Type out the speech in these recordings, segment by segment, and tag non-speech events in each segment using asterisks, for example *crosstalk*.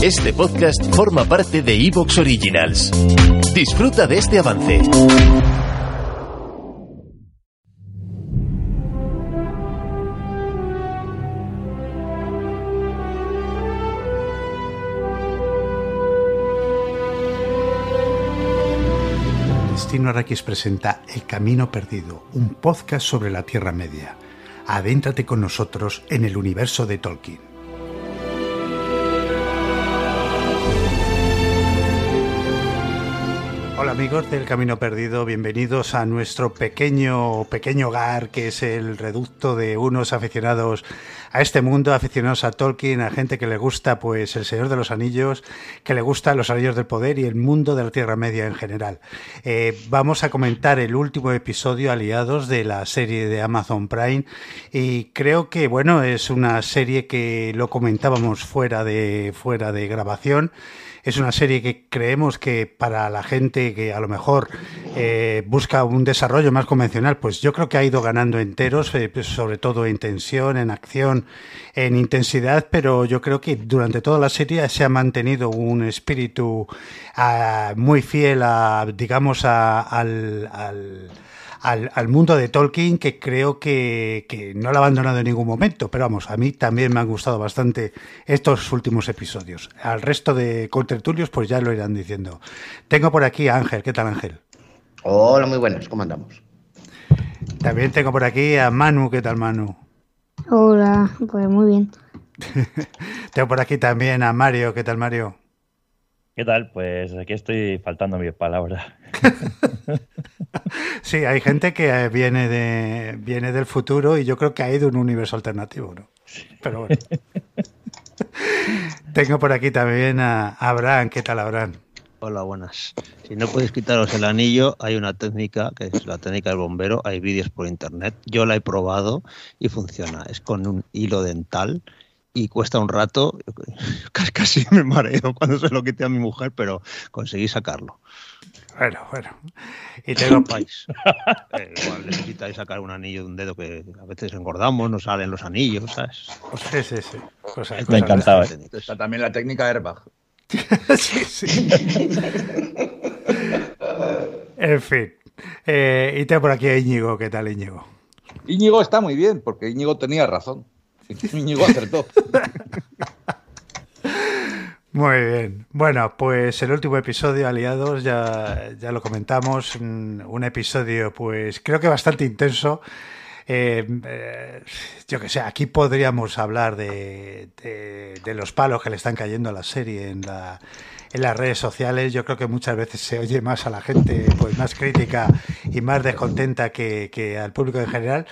Este podcast forma parte de Evox Originals. Disfruta de este avance. Destino Arrakis presenta El Camino Perdido, un podcast sobre la Tierra Media. Adéntrate con nosotros en el universo de Tolkien. Hola amigos del Camino Perdido, bienvenidos a nuestro pequeño pequeño hogar que es el reducto de unos aficionados a este mundo, aficionados a Tolkien, a gente que le gusta pues El Señor de los Anillos, que le gusta Los Anillos del Poder y el mundo de la Tierra Media en general. Eh, vamos a comentar el último episodio aliados de la serie de Amazon Prime y creo que bueno es una serie que lo comentábamos fuera de fuera de grabación. Es una serie que creemos que para la gente que a lo mejor eh, busca un desarrollo más convencional, pues yo creo que ha ido ganando enteros, eh, pues sobre todo en tensión, en acción, en intensidad, pero yo creo que durante toda la serie se ha mantenido un espíritu ah, muy fiel a, digamos, a- al- al al, al mundo de Tolkien que creo que, que no lo ha abandonado en ningún momento. Pero vamos, a mí también me han gustado bastante estos últimos episodios. Al resto de contertulios, pues ya lo irán diciendo. Tengo por aquí a Ángel. ¿Qué tal, Ángel? Hola, muy buenas, ¿cómo andamos? También tengo por aquí a Manu. ¿Qué tal, Manu? Hola, pues muy bien. *laughs* Tengo por aquí también a Mario. ¿Qué tal, Mario? ¿Qué tal? Pues aquí estoy faltando mi palabra. *laughs* Sí, hay gente que eh, viene, de, viene del futuro y yo creo que ha ido a un universo alternativo, ¿no? Pero bueno. *laughs* Tengo por aquí también a Abraham. ¿Qué tal, Abraham? Hola, buenas. Si no podéis quitaros el anillo, hay una técnica que es la técnica del bombero. Hay vídeos por internet. Yo la he probado y funciona. Es con un hilo dental y cuesta un rato. *laughs* Casi- me mareo cuando se lo quité a mi mujer, pero conseguí sacarlo. Bueno, bueno. Y tengo, Vais. *laughs* Eh, igual necesitáis sacar un anillo de un dedo que a veces engordamos, no salen los anillos, ¿sabes? Sí, sí, sí. Me encantaba. eh. Está también la técnica airbag. *laughs* Sí, sí. En fin. Eh, y tengo por aquí a Íñigo. ¿Qué tal, Íñigo? Íñigo está muy bien, porque Íñigo tenía razón. *laughs* Íñigo acertó. Muy bien. Bueno, pues el último episodio, aliados, ya, ya lo comentamos. Un, un episodio, pues creo que bastante intenso. Eh, eh, yo que sé, aquí podríamos hablar de, de- de los palos que le están cayendo a la serie en, la, en las redes sociales. Yo creo que muchas veces se oye más a la gente pues más crítica y más descontenta que, que al público en general.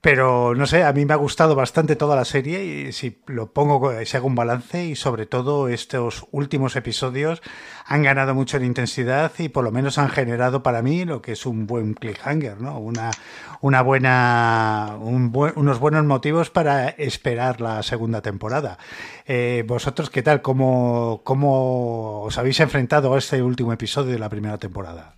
Pero no sé, a mí me ha gustado bastante toda la serie y si lo pongo, si hago un balance y sobre todo estos últimos episodios han ganado mucho en intensidad y por lo menos han generado para mí lo que es un buen cliffhanger, ¿no? Una, una buena, un buen- unos buenos motivos para esperar la segunda temporada. Eh, ¿Vosotros qué tal? ¿Cómo, ¿Cómo os habéis enfrentado a este último episodio de la primera temporada?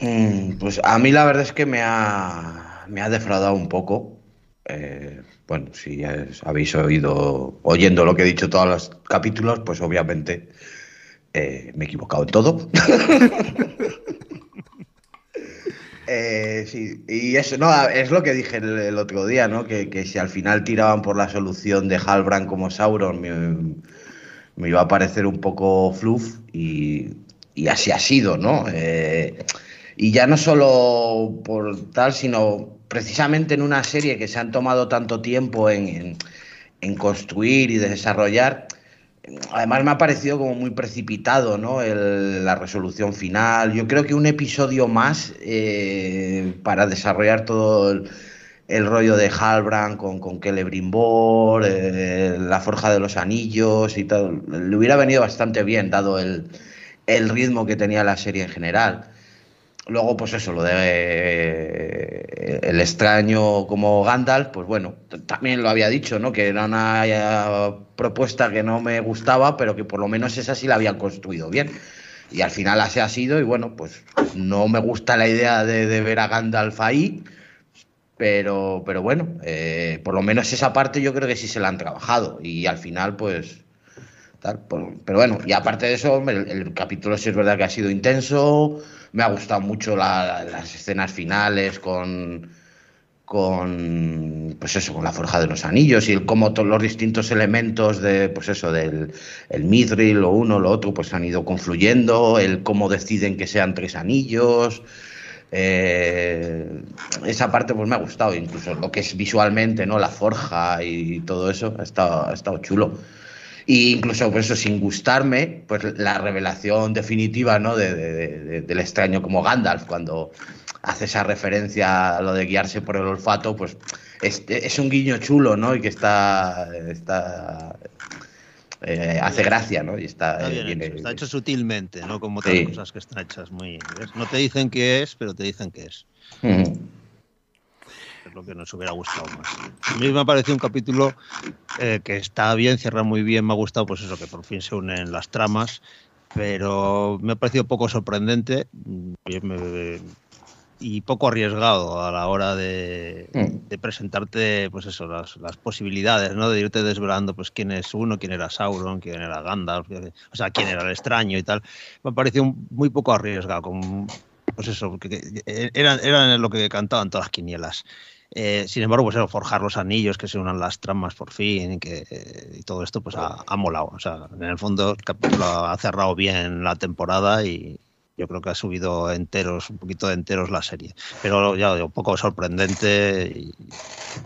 Mm, Pues a mí la verdad es que me ha, me ha defraudado un poco. Eh, bueno, si habéis oído, oyendo lo que he dicho todos los capítulos, pues obviamente eh, me he equivocado en todo. *laughs* Eh, sí, y eso, no, es lo que dije el, otro día, ¿no? Que, que si al final tiraban por la solución de Halbrand como Sauron, me, iba a parecer un poco fluff y, y así ha sido, ¿no? Y ya no solo por tal, sino precisamente en una serie que se han tomado tanto tiempo en, en- construir y desarrollar, además me ha parecido como muy precipitado, ¿no? El- la resolución final. Yo creo que un episodio más eh, para desarrollar todo el, el rollo de Halbrand con, con Celebrimbor, eh, la Forja de los Anillos y tal. Le hubiera venido bastante bien, dado el, el ritmo que tenía la serie en general. Luego, pues eso, lo de eh, el extraño como Gandalf, pues bueno, también lo había dicho, ¿no? Que era una eh, propuesta que no me gustaba, pero que por lo menos esa sí la habían construido bien. Y al final así ha sido, y bueno, pues no me gusta la idea de, de ver a Gandalf ahí, pero, pero bueno, eh, por lo menos esa parte yo creo que sí se la han trabajado. Y al final, pues. Tal, por- pero bueno, y aparte de eso, el, el capítulo sí es verdad que ha sido intenso. Me ha gustado mucho la- las escenas finales con. Con. Pues eso, con la forja de los anillos y el cómo todos los distintos elementos de. Pues eso, del el lo uno, lo otro, pues han ido confluyendo. El cómo deciden que sean tres anillos. Eh, esa parte pues me ha gustado, incluso lo que es visualmente, ¿no? La forja y todo eso, ha estado, ha estado chulo. Y incluso por eso, sin gustarme, pues la revelación definitiva, ¿no? De, de- de- del extraño como Gandalf, cuando hace esa referencia a lo de guiarse por el olfato, pues es, es un guiño chulo, ¿no? Y que está, está eh, hace gracia, ¿no? Y está, Está eh, bien hecho, está hecho sutilmente, no como otras Sí. cosas que están hechas muy. ¿ves? No te dicen qué es, pero te dicen qué es. Es lo que nos hubiera gustado más. A mí me ha parecido un capítulo eh, que está bien, cierra muy bien, me ha gustado, pues eso, que por fin se unen las tramas, pero me ha parecido poco sorprendente mm, y poco arriesgado a la hora de, de presentarte, pues eso, las, las posibilidades, ¿no? De irte desvelando, pues quién es uno, quién era Sauron, quién era Gandalf, o sea, quién era el extraño y tal. Me ha parecido muy poco arriesgado, con, pues eso, porque que- eran, eran lo que cantaban todas las quinielas. Eh, sin embargo, pues eso, forjar los anillos, que se unan las tramas por fin, y que, eh, y todo esto, pues ha, ha molado. O sea, en el fondo el capítulo ha cerrado bien la temporada y yo creo que ha subido enteros, un poquito de enteros la serie. Pero ya digo, un poco sorprendente y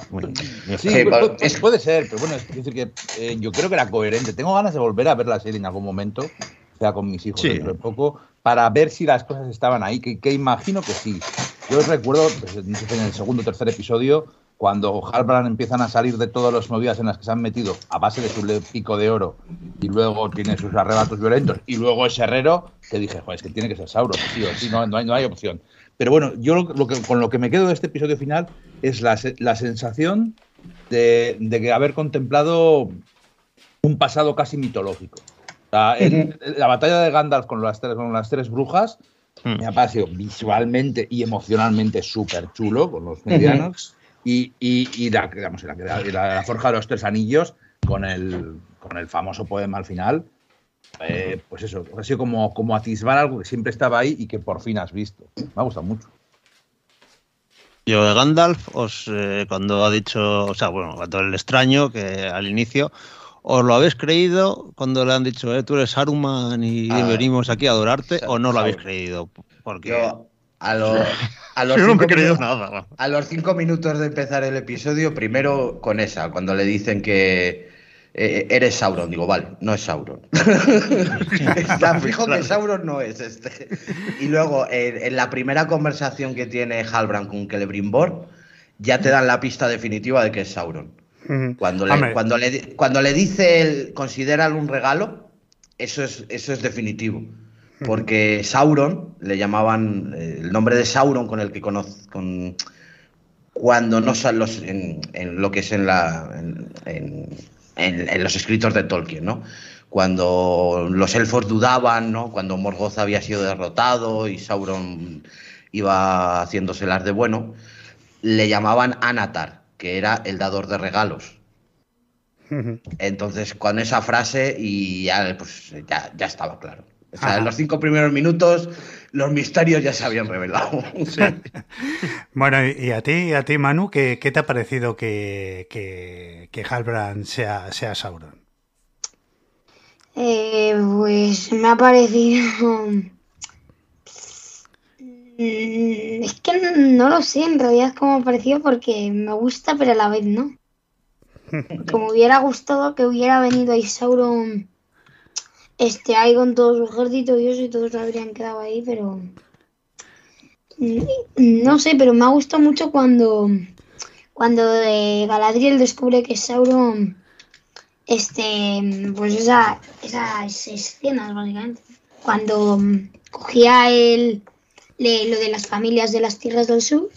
muy, muy Sí, pero pu- es- puede ser, pero bueno, es decir que eh, yo creo que era coherente. Tengo ganas de volver a ver la serie en algún momento, o sea, con mis hijos Sí. dentro de poco, para ver si las cosas estaban ahí, que, que imagino que sí. Yo recuerdo, pues, en el segundo o tercer episodio, cuando Halbrand empiezan a salir de todas las movidas en las que se han metido a base de su pico de oro y luego tiene sus arrebatos violentos y luego es herrero, que dije, joder, es que tiene que ser Sauron, sí o sí, no, no hay, no hay opción. Pero bueno, yo lo, lo que, con lo que me quedo de este episodio final es la, la sensación de, de que haber contemplado un pasado casi mitológico. El- la batalla de Gandalf con las tres, con las tres brujas. Me ha parecido visualmente y emocionalmente súper chulo con los medianos. Y, y, y la, digamos, la, la- la Forja de los Tres Anillos con el, con el famoso poema al final. eh, pues eso, ha sido como, como atisbar algo que siempre estaba ahí y que por fin has visto. Me ha gustado mucho. Yo de Gandalf, os, eh, cuando ha dicho, o sea, bueno, cuando el extraño, que al inicio, ¿os lo habéis creído cuando le han dicho, eh, tú eres Saruman y Ah, venimos aquí a adorarte? ¿O no lo habéis creído? Porque Yo a, lo- a *laughs* los yo no me cinco he creído nada. A los cinco minutos de empezar el episodio, primero con esa, cuando le dicen que eh, eres Sauron, digo, vale, no es Sauron. *laughs* Está *laughs* fijo que Sauron no es este. Y luego, en, en la primera conversación que tiene Halbrand con Celebrimbor, ya te dan la pista definitiva de que es Sauron. Cuando le, cuando le, cuando le dice el considéralo un regalo, eso es, eso es definitivo. Porque Sauron, le llamaban eh, el nombre de Sauron con el que conoce, con, cuando no salen los, en, en lo que es en, la, en, en- los escritos de Tolkien, ¿no? Cuando los elfos dudaban, ¿no? Cuando Morgoth había sido derrotado y Sauron iba haciéndoselas de bueno, le llamaban Anatar, que era el dador de regalos. Entonces, con esa frase y ya, pues, ya, ya estaba claro. O sea, en los cinco primeros minutos los misterios ya se habían revelado. *laughs* Bueno, y a ti, a ti Manu, ¿qué, qué te ha parecido que, que, que Halbrand sea, sea Sauron? Eh, pues me ha parecido. Que no lo sé, en realidad cómo parecido porque me gusta, pero a la vez no. *laughs* Como hubiera gustado que hubiera venido ahí Sauron este ahí con todo su ejército y eso y todos habrían quedado ahí, pero no sé, pero me ha gustado mucho cuando cuando Galadriel descubre que Sauron, este, pues esa, esas escenas básicamente, cuando cogía el, le- lo de las familias de las tierras del sur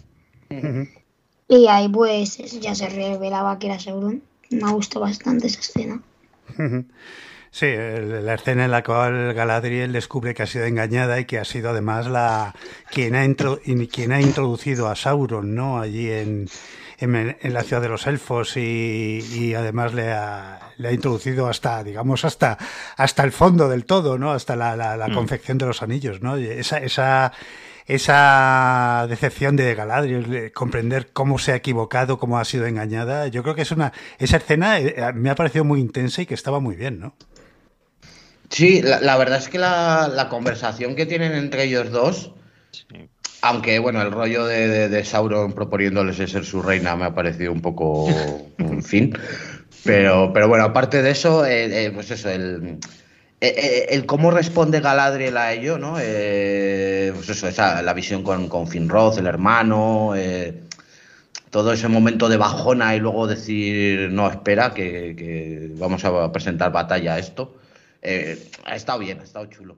y ahí pues ya se revelaba que era Sauron. Me gustó bastante esa escena. Sí, la escena en la cual Galadriel descubre que ha sido engañada y que ha sido además la quien ha, intro- quien ha introducido a Sauron, ¿no? Allí en, en, en la ciudad de los elfos y, y además le ha, le ha introducido hasta, digamos, hasta, hasta el fondo del todo, ¿no? Hasta la, la- la confección de los anillos, ¿no? Y esa, esa, esa decepción de Galadriel, de comprender cómo se ha equivocado, cómo ha sido engañada, yo creo que es una, esa escena eh, me ha parecido muy intensa y que estaba muy bien, ¿no? Sí, la, la verdad es que la, la conversación que tienen entre ellos dos, aunque bueno, el rollo de, de- de Sauron proponiéndoles de ser su reina me ha parecido un poco, en fin, pero, pero bueno, aparte de eso, eh, eh, pues eso, el, eh, eh, el cómo responde Galadriel a ello, ¿no? Eh, pues eso, esa, la visión con, con Finrod, el hermano, eh, todo ese momento de bajona y luego decir, no, espera, que, vamos a presentar batalla a esto. Eh, ha estado bien, ha estado chulo.